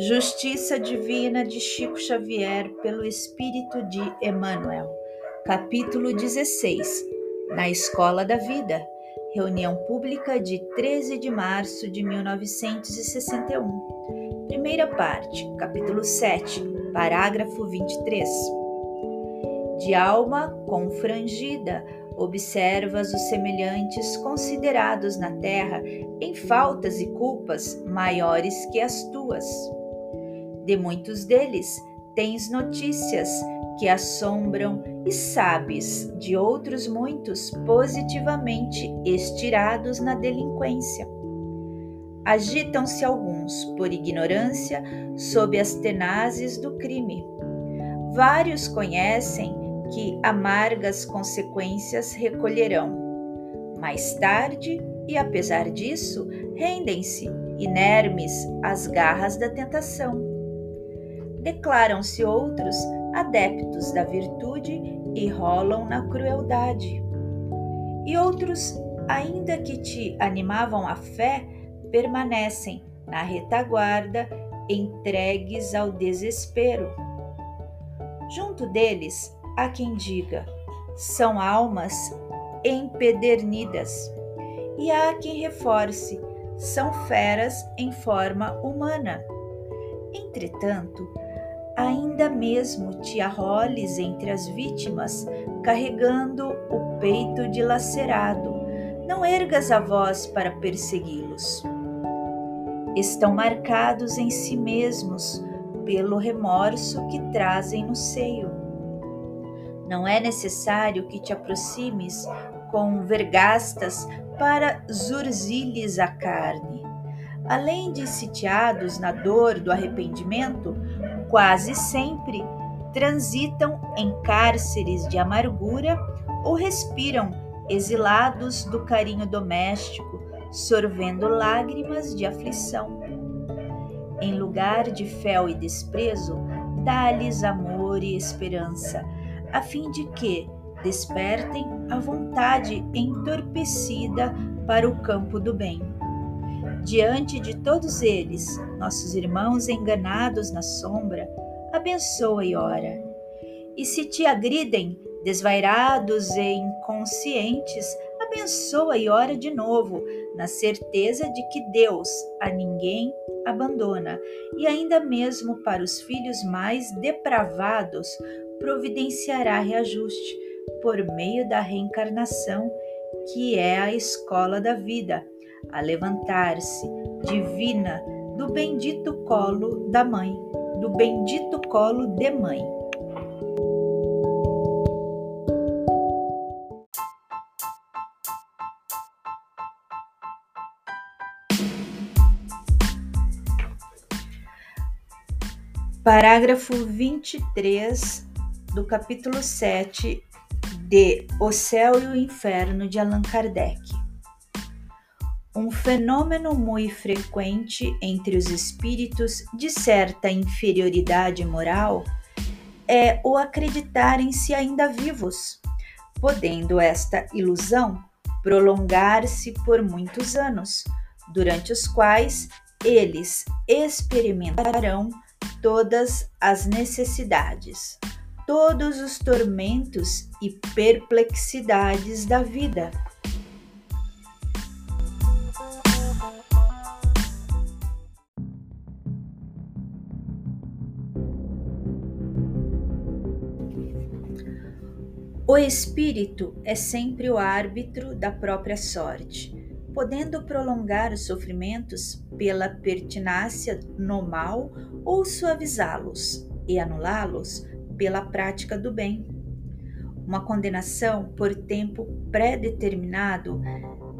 Justiça Divina de Chico Xavier pelo Espírito de Emmanuel. Capítulo 16. Na Escola da Vida. Reunião pública de 13 de março de 1961. Primeira parte, capítulo 7, parágrafo 23. De alma confrangida, observas os semelhantes considerados na terra em faltas e culpas maiores que as tuas de muitos deles tens notícias que assombram e sabes de outros muitos positivamente estirados na delinquência. Agitam-se alguns por ignorância sob as tenazes do crime. Vários conhecem que amargas consequências recolherão. Mais tarde, e apesar disso, rendem-se inermes às garras da tentação declaram-se outros adeptos da virtude e rolam na crueldade. E outros, ainda que te animavam a fé, permanecem na retaguarda, entregues ao desespero. Junto deles há quem diga: são almas empedernidas, e há quem reforce: são feras em forma humana. Entretanto, ainda mesmo te arroles entre as vítimas, carregando o peito dilacerado, não ergas a voz para persegui-los. Estão marcados em si mesmos pelo remorso que trazem no seio. Não é necessário que te aproximes com vergastas para zurzilhes a carne. Além de sitiados na dor do arrependimento, quase sempre transitam em cárceres de amargura ou respiram exilados do carinho doméstico, sorvendo lágrimas de aflição. Em lugar de fel e desprezo, dá-lhes amor e esperança, a fim de que despertem a vontade entorpecida para o campo do bem. Diante de todos eles, nossos irmãos enganados na sombra, abençoa e ora. E se te agridem, desvairados e inconscientes, abençoa e ora de novo, na certeza de que Deus a ninguém abandona, e ainda mesmo para os filhos mais depravados providenciará reajuste por meio da reencarnação, que é a escola da vida a levantar-se, divina, do bendito colo da mãe, do bendito colo de mãe. Parágrafo 23 do capítulo 7 de O Céu e o Inferno de Allan Kardec. Um fenômeno muito frequente entre os espíritos de certa inferioridade moral é o acreditarem-se ainda vivos, podendo esta ilusão prolongar-se por muitos anos, durante os quais eles experimentarão todas as necessidades, todos os tormentos e perplexidades da vida O espírito é sempre o árbitro da própria sorte, podendo prolongar os sofrimentos pela pertinácia no mal ou suavizá-los e anulá-los pela prática do bem. Uma condenação por tempo pré-determinado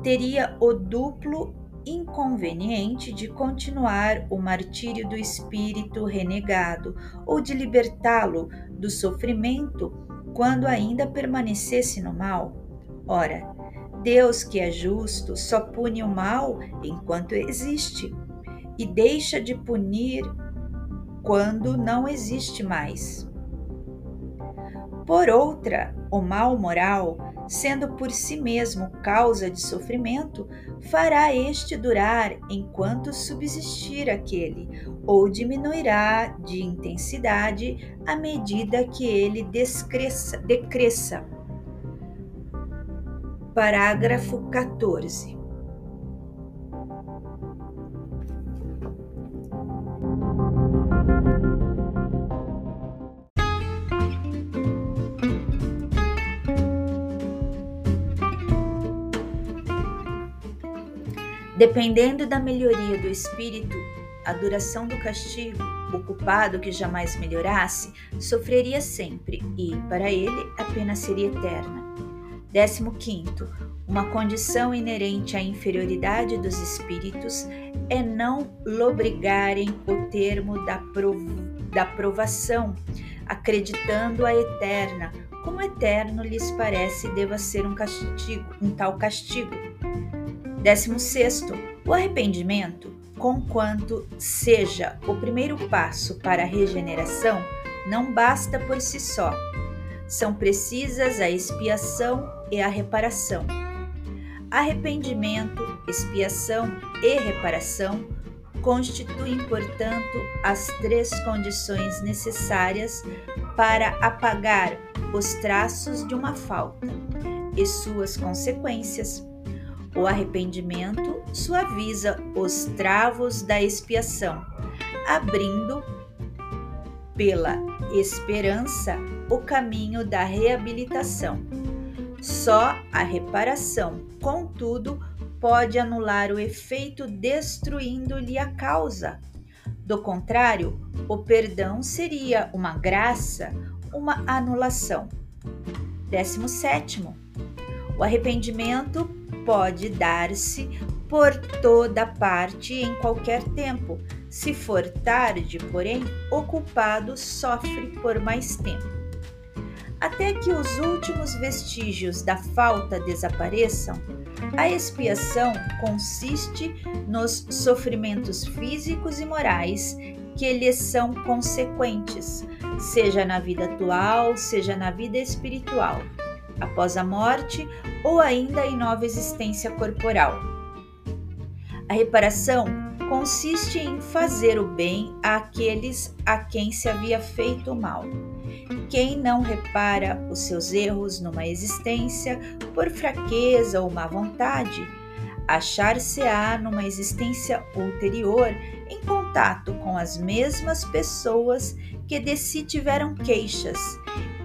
teria o duplo inconveniente de continuar o martírio do espírito renegado ou de libertá-lo do sofrimento quando ainda permanecesse no mal? Ora, Deus que é justo só pune o mal enquanto existe e deixa de punir quando não existe mais. Por outra, o mal moral sendo por si mesmo causa de sofrimento, fará este durar enquanto subsistir aquele, ou diminuirá de intensidade à medida que ele descresça, decresça. Parágrafo 14. Dependendo da melhoria do espírito, a duração do castigo, o culpado que jamais melhorasse sofreria sempre e, para ele, a pena seria eterna. 15. Uma condição inerente à inferioridade dos espíritos é não lobrigarem o termo da, prov da provação, acreditando a eterna, como eterno lhes parece deva ser um castigo, um tal castigo 16. O arrependimento, conquanto seja o primeiro passo para a regeneração, não basta por si só. São precisas a expiação e a reparação. Arrependimento, expiação e reparação constituem, portanto, as três condições necessárias para apagar os traços de uma falta e suas consequências o arrependimento suaviza os travos da expiação, abrindo pela esperança o caminho da reabilitação. Só a reparação, contudo, pode anular o efeito destruindo-lhe a causa. Do contrário, o perdão seria uma graça, uma anulação. 17. O arrependimento pode dar-se por toda parte em qualquer tempo. Se for tarde, porém, o culpado sofre por mais tempo. Até que os últimos vestígios da falta desapareçam, a expiação consiste nos sofrimentos físicos e morais que lhes são consequentes, seja na vida atual, seja na vida espiritual após a morte ou ainda em nova existência corporal. A reparação consiste em fazer o bem àqueles a quem se havia feito o mal. Quem não repara os seus erros numa existência por fraqueza ou má vontade, achar-se-á numa existência ulterior em contato com as mesmas pessoas que de si tiveram queixas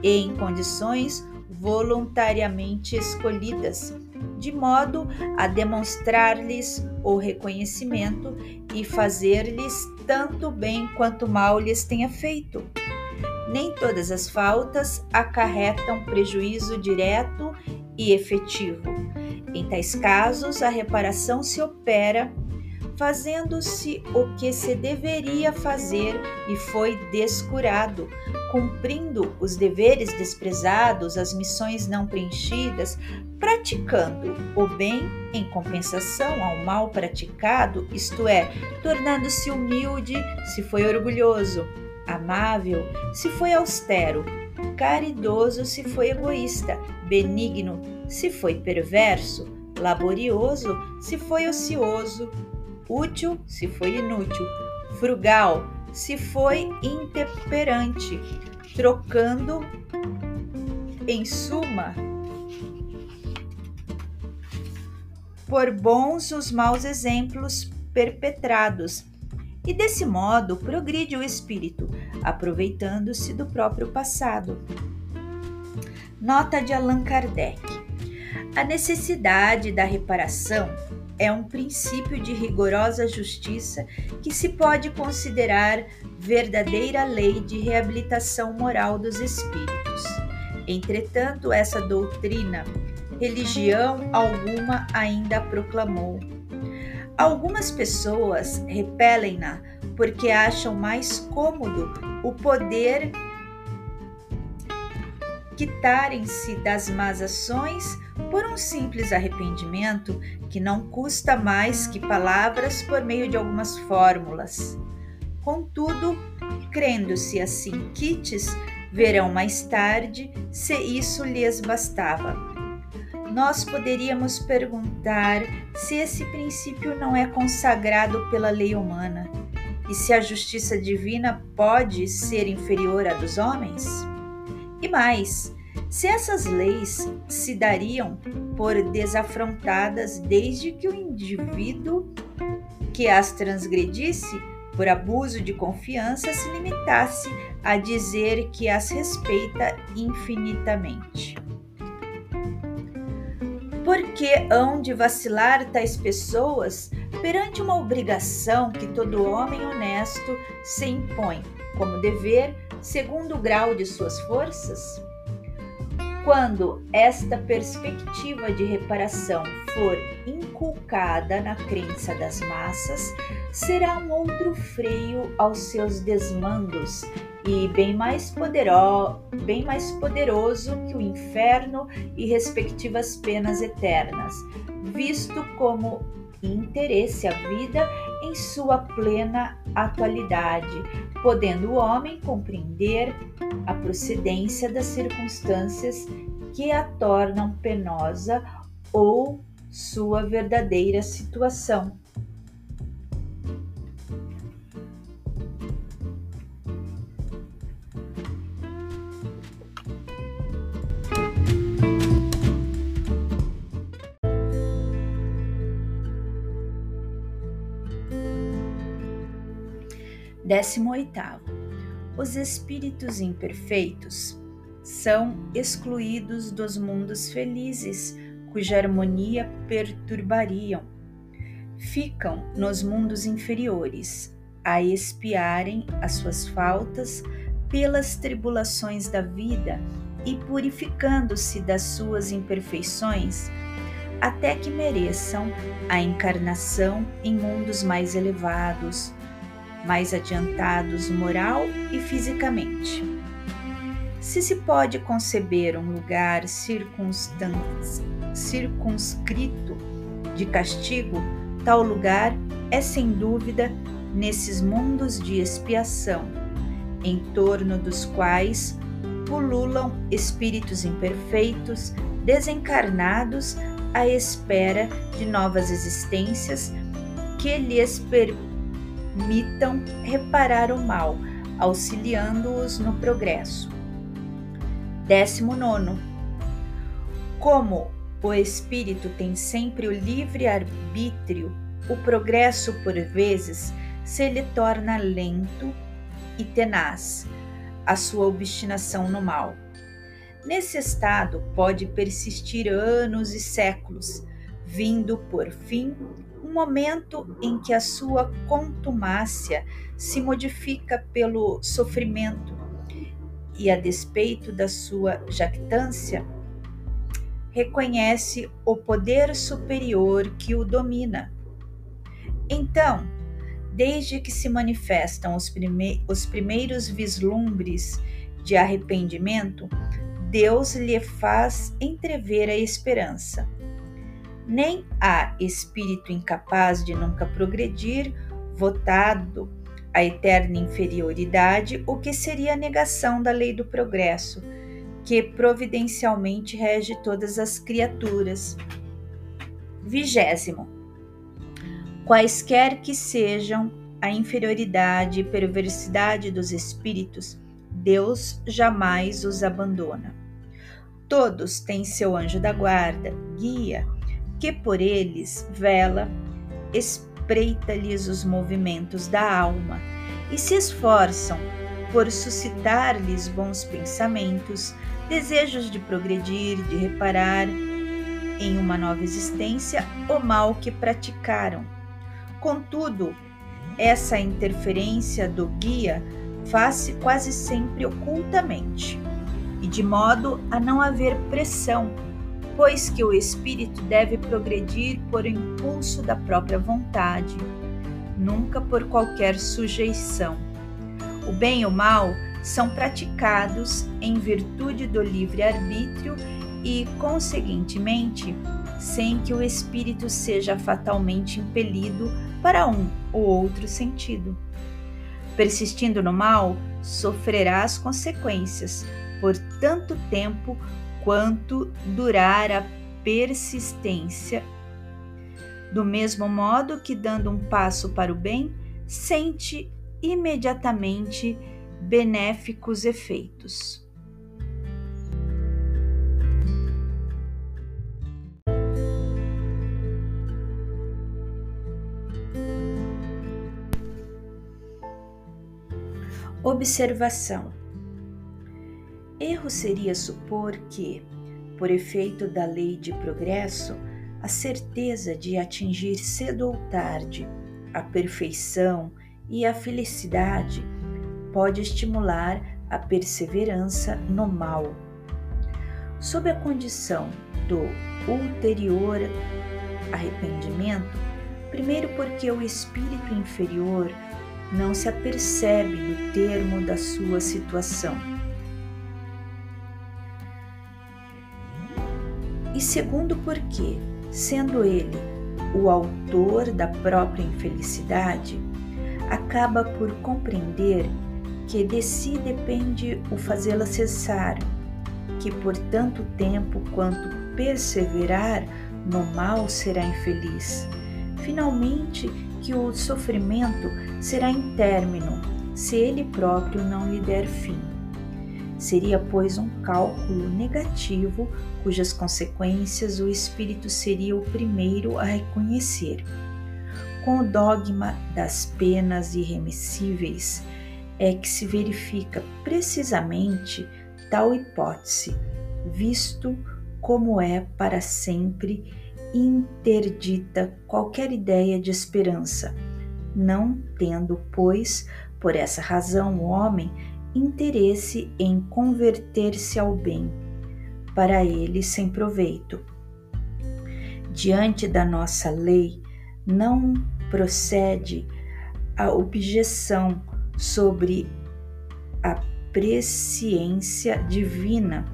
e em condições voluntariamente escolhidas, de modo a demonstrar-lhes o reconhecimento e fazer-lhes tanto bem quanto mal lhes tenha feito. Nem todas as faltas acarretam prejuízo direto e efetivo. Em tais casos, a reparação se opera fazendo-se o que se deveria fazer e foi descurado, cumprindo os deveres desprezados, as missões não preenchidas, praticando o bem em compensação ao mal praticado, isto é, tornando-se humilde se foi orgulhoso, amável se foi austero, caridoso se foi egoísta, benigno se foi perverso, laborioso se foi ocioso, útil se foi inútil, frugal se foi intemperante, trocando em suma por bons os maus exemplos perpetrados. E desse modo progride o espírito, aproveitando-se do próprio passado. Nota de Allan Kardec: A necessidade da reparação é um princípio de rigorosa justiça que se pode considerar verdadeira lei de reabilitação moral dos espíritos. Entretanto, essa doutrina, religião alguma ainda proclamou. Algumas pessoas repelem-na porque acham mais cômodo o poder quitarem-se das más ações por um simples arrependimento que não custa mais que palavras por meio de algumas fórmulas. Contudo, crendo-se assim quites, verão mais tarde se isso lhes bastava. nós poderíamos perguntar se esse princípio não é consagrado pela lei humana e se a justiça divina pode ser inferior à dos homens? E mais, se essas leis se dariam por desafrontadas desde que o indivíduo que as transgredisse por abuso de confiança se limitasse a dizer que as respeita infinitamente. Por que hão de vacilar tais pessoas perante uma obrigação que todo homem honesto se impõe como dever segundo o grau de suas forças? Quando esta perspectiva de reparação for inculcada na crença das massas, será um outro freio aos seus desmandos e bem mais, poderoso, bem mais poderoso que o inferno e respectivas penas eternas, visto como interesse a vida em sua plena atualidade, podendo o homem compreender a procedência das circunstâncias que a tornam penosa ou sua verdadeira situação. Décimo oitavo. Os espíritos imperfeitos são excluídos dos mundos felizes, cuja harmonia perturbariam. Ficam nos mundos inferiores, a espiarem as suas faltas pelas tribulações da vida e purificando-se das suas imperfeições, até que mereçam a encarnação em mundos mais elevados, mais adiantados moral e fisicamente. Se se pode conceber um lugar circunscrito de castigo, tal lugar é sem dúvida nesses mundos de expiação, em torno dos quais pululam espíritos imperfeitos, desencarnados à espera de novas existências que lhes permitam permitam reparar o mal, auxiliando-os no progresso. 19. Como o espírito tem sempre o livre arbítrio, o progresso por vezes se lhe torna lento e tenaz, a sua obstinação no mal. Nesse estado pode persistir anos e séculos, vindo por fim um momento em que a sua contumácia se modifica pelo sofrimento e, a despeito da sua jactância, reconhece o poder superior que o domina. Então, desde que se manifestam os, prime os primeiros vislumbres de arrependimento, Deus lhe faz entrever a esperança nem há espírito incapaz de nunca progredir, votado à eterna inferioridade, o que seria a negação da lei do progresso, que providencialmente rege todas as criaturas. Vigésimo. Quaisquer que sejam a inferioridade e perversidade dos espíritos, Deus jamais os abandona. Todos têm seu anjo da guarda, guia, que por eles vela, espreita-lhes os movimentos da alma e se esforçam por suscitar-lhes bons pensamentos, desejos de progredir, de reparar em uma nova existência o mal que praticaram. Contudo, essa interferência do guia faz-se quase sempre ocultamente e de modo a não haver pressão pois que o espírito deve progredir por impulso da própria vontade, nunca por qualquer sujeição. O bem e o mal são praticados em virtude do livre-arbítrio e, conseguintemente, sem que o espírito seja fatalmente impelido para um ou outro sentido. Persistindo no mal, sofrerá as consequências por tanto tempo quanto durar a persistência, do mesmo modo que, dando um passo para o bem, sente imediatamente benéficos efeitos. Observação: Erro seria supor que, por efeito da lei de progresso, a certeza de atingir cedo ou tarde a perfeição e a felicidade pode estimular a perseverança no mal. Sob a condição do ulterior arrependimento, primeiro porque o espírito inferior não se apercebe do termo da sua situação. E segundo, porque, sendo ele o autor da própria infelicidade, acaba por compreender que de si depende o fazê-la cessar, que por tanto tempo quanto perseverar no mal será infeliz. Finalmente, que o sofrimento será intérmino se ele próprio não lhe der fim. Seria, pois, um cálculo negativo cujas consequências o espírito seria o primeiro a reconhecer. Com o dogma das penas irremissíveis, é que se verifica precisamente tal hipótese, visto como é para sempre interdita qualquer ideia de esperança, não tendo, pois, por essa razão o homem interesse em converter-se ao bem, para ele sem proveito. Diante da nossa lei, não procede a objeção sobre a presciência divina,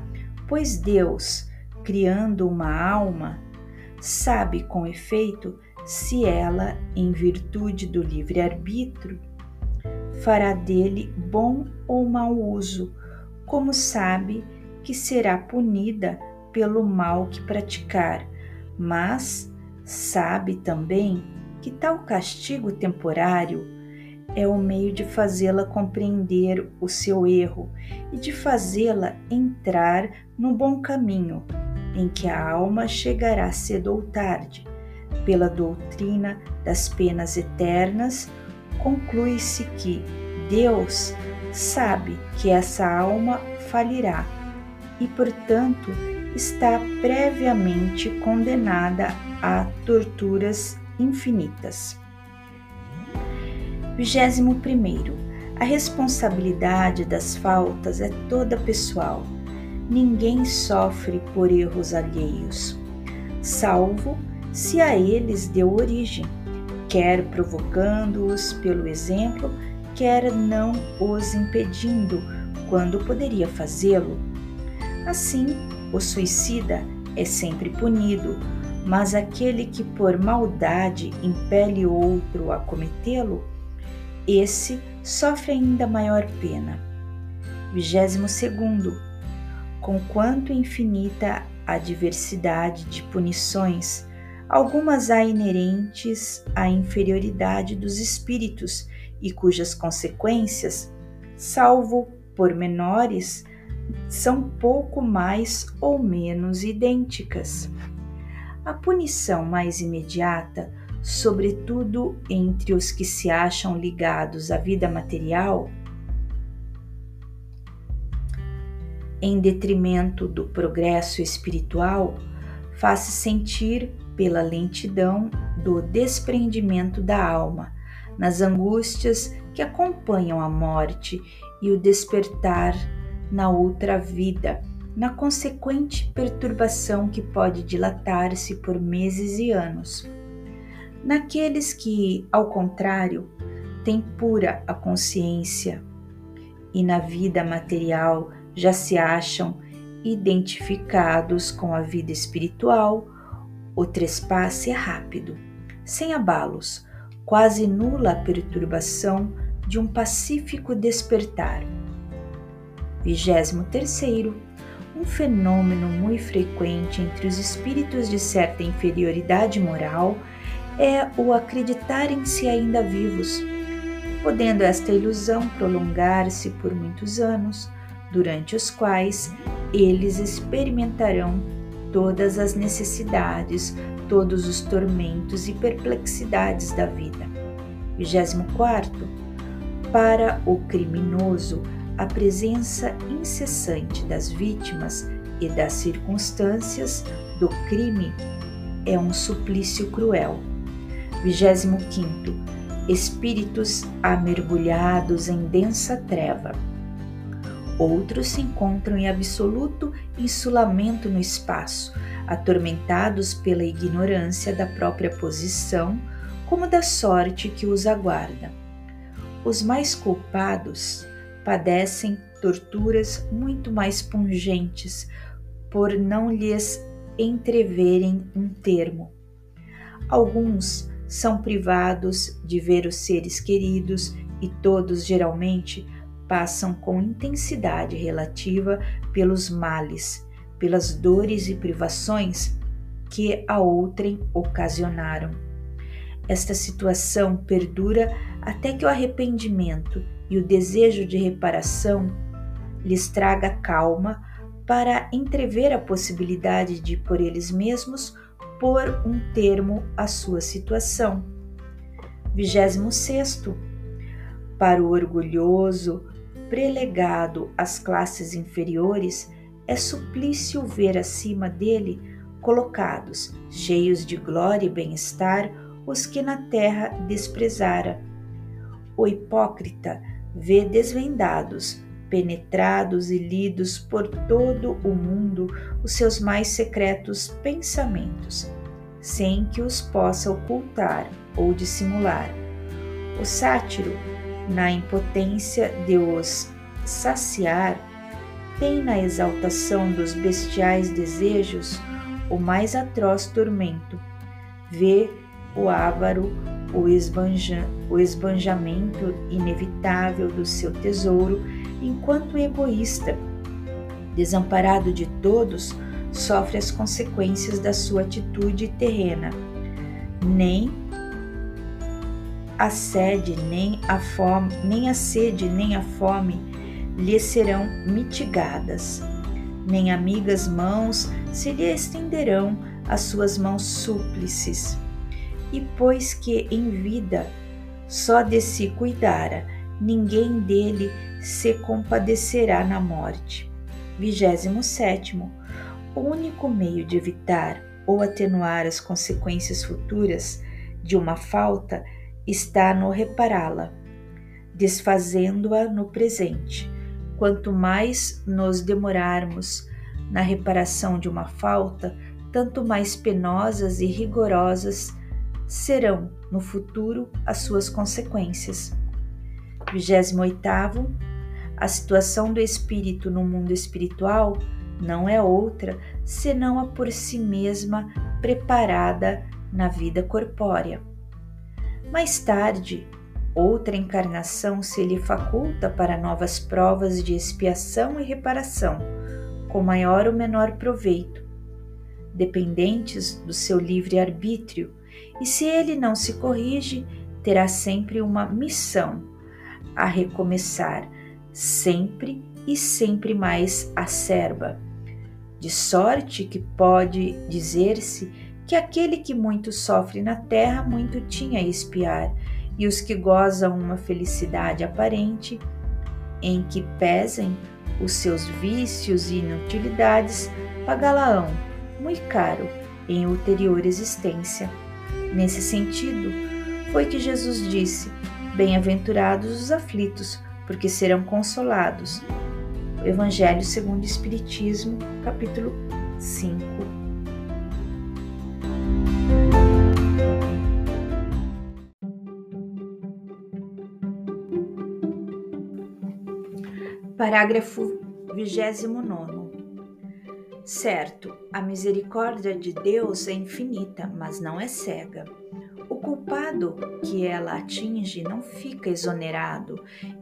pois Deus, criando uma alma, sabe com efeito se ela, em virtude do livre-arbítrio, fará dele bom ou mau uso, como sabe que será punida pelo mal que praticar, mas sabe também que tal castigo temporário é o meio de fazê-la compreender o seu erro e de fazê-la entrar no bom caminho, em que a alma chegará cedo ou tarde. Pela doutrina das penas eternas, conclui-se que Deus sabe que essa alma falirá e, portanto, está previamente condenada a torturas infinitas. 21. A responsabilidade das faltas é toda pessoal ninguém sofre por erros alheios, salvo se a eles deu origem, quer provocando-os pelo exemplo, quer não os impedindo quando poderia fazê-lo. Assim, o suicida é sempre punido, mas aquele que por maldade impele outro a cometê-lo, esse sofre ainda maior pena. 22 Conquanto infinita a diversidade de punições, algumas há inerentes à inferioridade dos espíritos e cujas consequências, salvo por menores, são pouco mais ou menos idênticas. A punição mais imediata, sobretudo entre os que se acham ligados à vida material, em detrimento do progresso espiritual, faz-se sentir pela lentidão do desprendimento da alma, nas angústias que acompanham a morte e o despertar na outra vida, na consequente perturbação que pode dilatar-se por meses e anos. Naqueles que, ao contrário, têm pura a consciência e na vida material já se acham identificados com a vida espiritual, o trespasse é rápido, sem abalos, quase nula a perturbação de um pacífico despertar. 23. um fenômeno muito frequente entre os espíritos de certa inferioridade moral é o acreditarem-se ainda vivos, podendo esta ilusão prolongar-se por muitos anos, durante os quais eles experimentarão todas as necessidades, todos os tormentos e perplexidades da vida. 24. Para o criminoso, a presença incessante das vítimas e das circunstâncias do crime é um suplício cruel. 25. Espíritos amergulhados em densa treva. Outros se encontram em absoluto insulamento no espaço, atormentados pela ignorância da própria posição, como da sorte que os aguarda. Os mais culpados padecem torturas muito mais pungentes por não lhes entreverem um termo. Alguns são privados de ver os seres queridos e todos geralmente passam com intensidade relativa pelos males, pelas dores e privações que a outrem ocasionaram. Esta situação perdura até que o arrependimento e o desejo de reparação lhes traga calma para entrever a possibilidade de, por eles mesmos, pôr um termo à sua situação. 26. Para o orgulhoso, prelegado às classes inferiores, é suplício ver acima dele colocados, cheios de glória e bem-estar, os que na terra desprezara. O hipócrita vê desvendados, penetrados e lidos por todo o mundo os seus mais secretos pensamentos, sem que os possa ocultar ou dissimular. O sátiro, na impotência de os saciar, tem na exaltação dos bestiais desejos o mais atroz tormento. Vê o ávaro o, esbanja, o esbanjamento inevitável do seu tesouro, enquanto egoísta, desamparado de todos, sofre as consequências da sua atitude terrena. Nem a sede, nem a fome, nem a sede, nem a fome lhe serão mitigadas. Nem amigas mãos se lhe estenderão as suas mãos súplices e pois que em vida só de si cuidara, ninguém dele se compadecerá na morte. 27. O único meio de evitar ou atenuar as consequências futuras de uma falta está no repará-la, desfazendo-a no presente. Quanto mais nos demorarmos na reparação de uma falta, tanto mais penosas e rigorosas serão no futuro as suas consequências. 28. A situação do espírito no mundo espiritual não é outra senão a por si mesma preparada na vida corpórea. Mais tarde, outra encarnação se lhe faculta para novas provas de expiação e reparação, com maior ou menor proveito, dependentes do seu livre arbítrio e se ele não se corrige, terá sempre uma missão a recomeçar, sempre e sempre mais acerba. De sorte que pode dizer-se que aquele que muito sofre na terra muito tinha a espiar, e os que gozam uma felicidade aparente, em que pesem os seus vícios e inutilidades, pagá-la-ão muito caro em ulterior existência. Nesse sentido, foi que Jesus disse: Bem-aventurados os aflitos, porque serão consolados. Evangelho segundo o Espiritismo, capítulo 5. Parágrafo 29. Certo, a misericórdia de Deus é infinita, mas não é cega. O culpado que ela atinge não fica exonerado,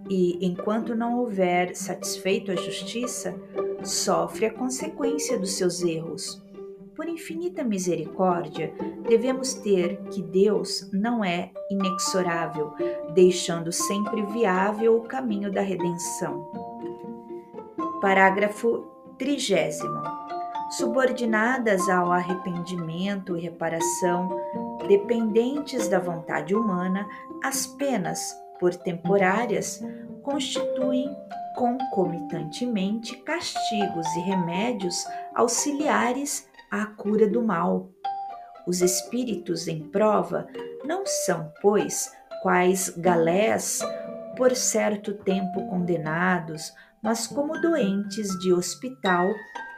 e enquanto não houver satisfeito a justiça, sofre a consequência dos seus erros. Por infinita misericórdia, devemos ter que Deus não é inexorável, deixando sempre viável o caminho da redenção. Parágrafo trigésimo. Subordinadas ao arrependimento e reparação, dependentes da vontade humana, as penas, por temporárias, constituem concomitantemente castigos e remédios auxiliares à cura do mal. Os espíritos em prova não são, pois, quais galés por certo tempo condenados, mas como doentes de hospital,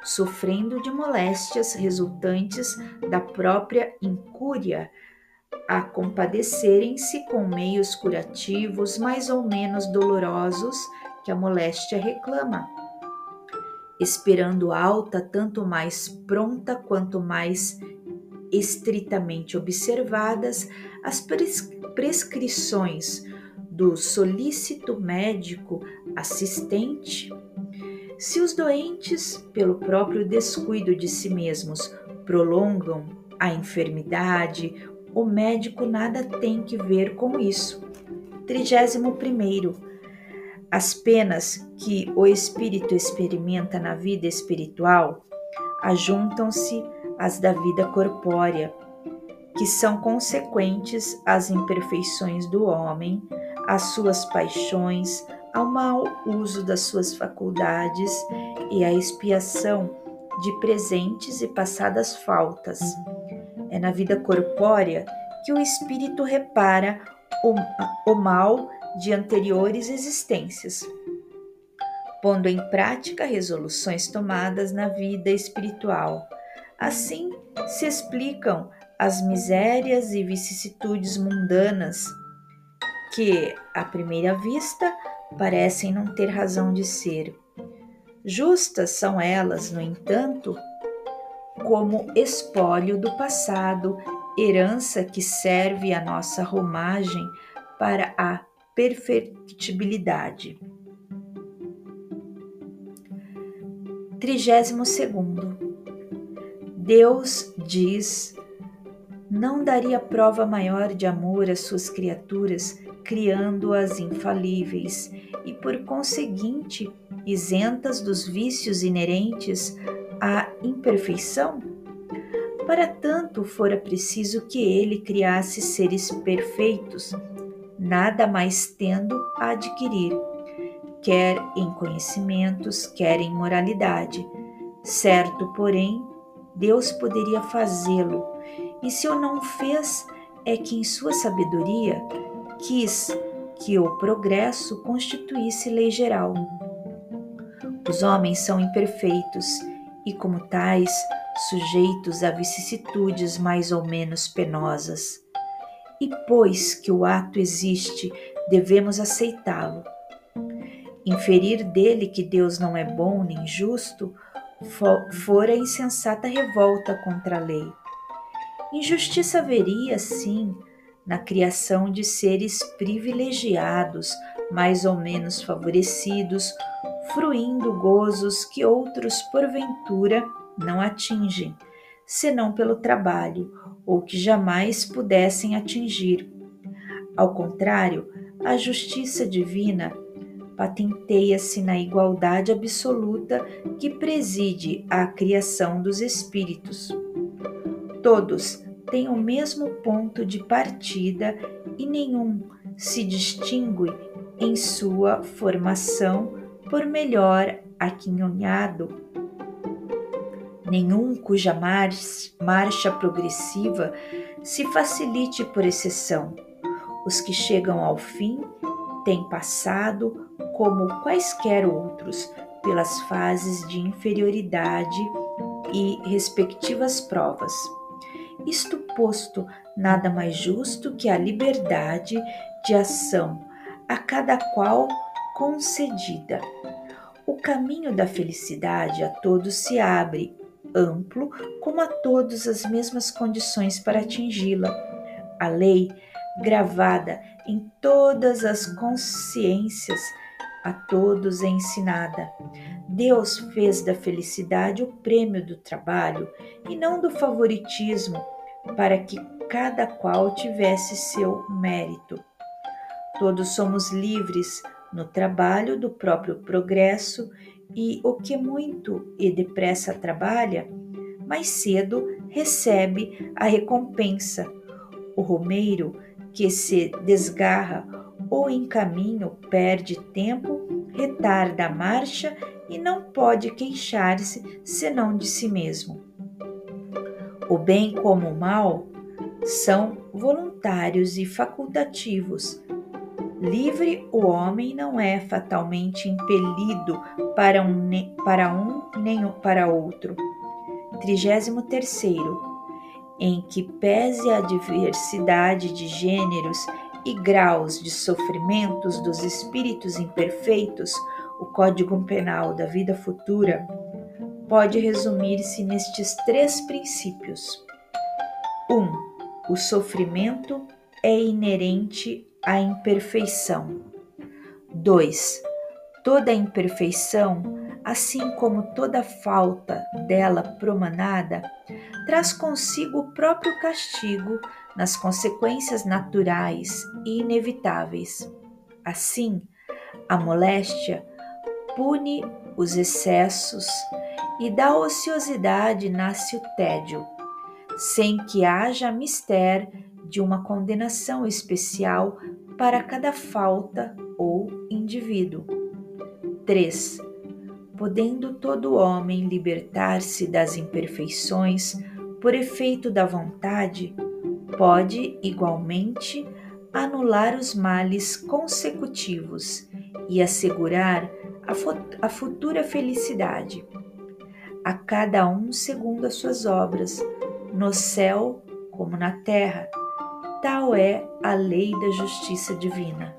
sofrendo de moléstias resultantes da própria incúria, a compadecerem-se com meios curativos mais ou menos dolorosos que a moléstia reclama. Esperando alta tanto mais pronta quanto mais estritamente observadas as prescrições do solícito médico assistente. Se os doentes, pelo próprio descuido de si mesmos, prolongam a enfermidade, o médico nada tem que ver com isso. 31 as penas que o espírito experimenta na vida espiritual ajuntam-se às da vida corpórea, que são consequentes às imperfeições do homem, às suas paixões, ao mau uso das suas faculdades e à expiação de presentes e passadas faltas. É na vida corpórea que o espírito repara o, o mal de anteriores existências, pondo em prática resoluções tomadas na vida espiritual. Assim se explicam as misérias e vicissitudes mundanas que, à primeira vista, parecem não ter razão de ser. Justas são elas, no entanto, como espólio do passado, herança que serve à nossa romagem para a perfectibilidade. 32. Deus diz: não daria prova maior de amor às suas criaturas, criando-as infalíveis e, por conseguinte, isentas dos vícios inerentes à imperfeição? Para tanto, fora preciso que ele criasse seres perfeitos, nada mais tendo a adquirir, quer em conhecimentos, quer em moralidade. Certo, porém, Deus poderia fazê-lo, e se o não fez, é que em sua sabedoria quis que o progresso constituísse lei geral. Os homens são imperfeitos e, como tais, sujeitos a vicissitudes mais ou menos penosas e pois que o ato existe, devemos aceitá-lo. Inferir dele que Deus não é bom nem justo fora insensata revolta contra a lei. Injustiça haveria, sim, na criação de seres privilegiados, mais ou menos favorecidos, fruindo gozos que outros, porventura, não atingem senão pelo trabalho, ou que jamais pudessem atingir. Ao contrário, a justiça divina patenteia-se na igualdade absoluta que preside à criação dos espíritos. Todos têm o mesmo ponto de partida e nenhum se distingue em sua formação por melhor aquinhonhado nenhum cuja marcha progressiva se facilite por exceção. Os que chegam ao fim têm passado, como quaisquer outros, pelas fases de inferioridade e respectivas provas. Isto posto, nada mais justo que a liberdade de ação a cada qual concedida. O caminho da felicidade a todos se abre amplo, como a todos as mesmas condições para atingi-la. A lei, gravada em todas as consciências, a todos é ensinada. Deus fez da felicidade o prêmio do trabalho e não do favoritismo, para que cada qual tivesse seu mérito. Todos somos livres no trabalho do próprio progresso e o que muito e depressa trabalha, mais cedo recebe a recompensa. O romeiro que se desgarra ou em caminho perde tempo, retarda a marcha e não pode queixar-se senão de si mesmo. O bem como o mal são voluntários e facultativos. Livre o homem não é fatalmente impelido para um, para um nem para outro. 33 em que pese a diversidade de gêneros e graus de sofrimentos dos espíritos imperfeitos, o Código Penal da vida futura pode resumir-se nestes três princípios. 1. Um, o sofrimento é inerente à imperfeição. 2. Toda imperfeição, assim como toda falta dela promanada, traz consigo o próprio castigo nas consequências naturais e inevitáveis. Assim, a moléstia pune os excessos e da ociosidade nasce o tédio, sem que haja mistério de uma condenação especial para cada falta ou indivíduo. 3. Podendo todo homem libertar-se das imperfeições por efeito da vontade, pode igualmente anular os males consecutivos e assegurar a, a futura felicidade. A cada um segundo as suas obras, no céu como na terra, tal é a lei da justiça divina.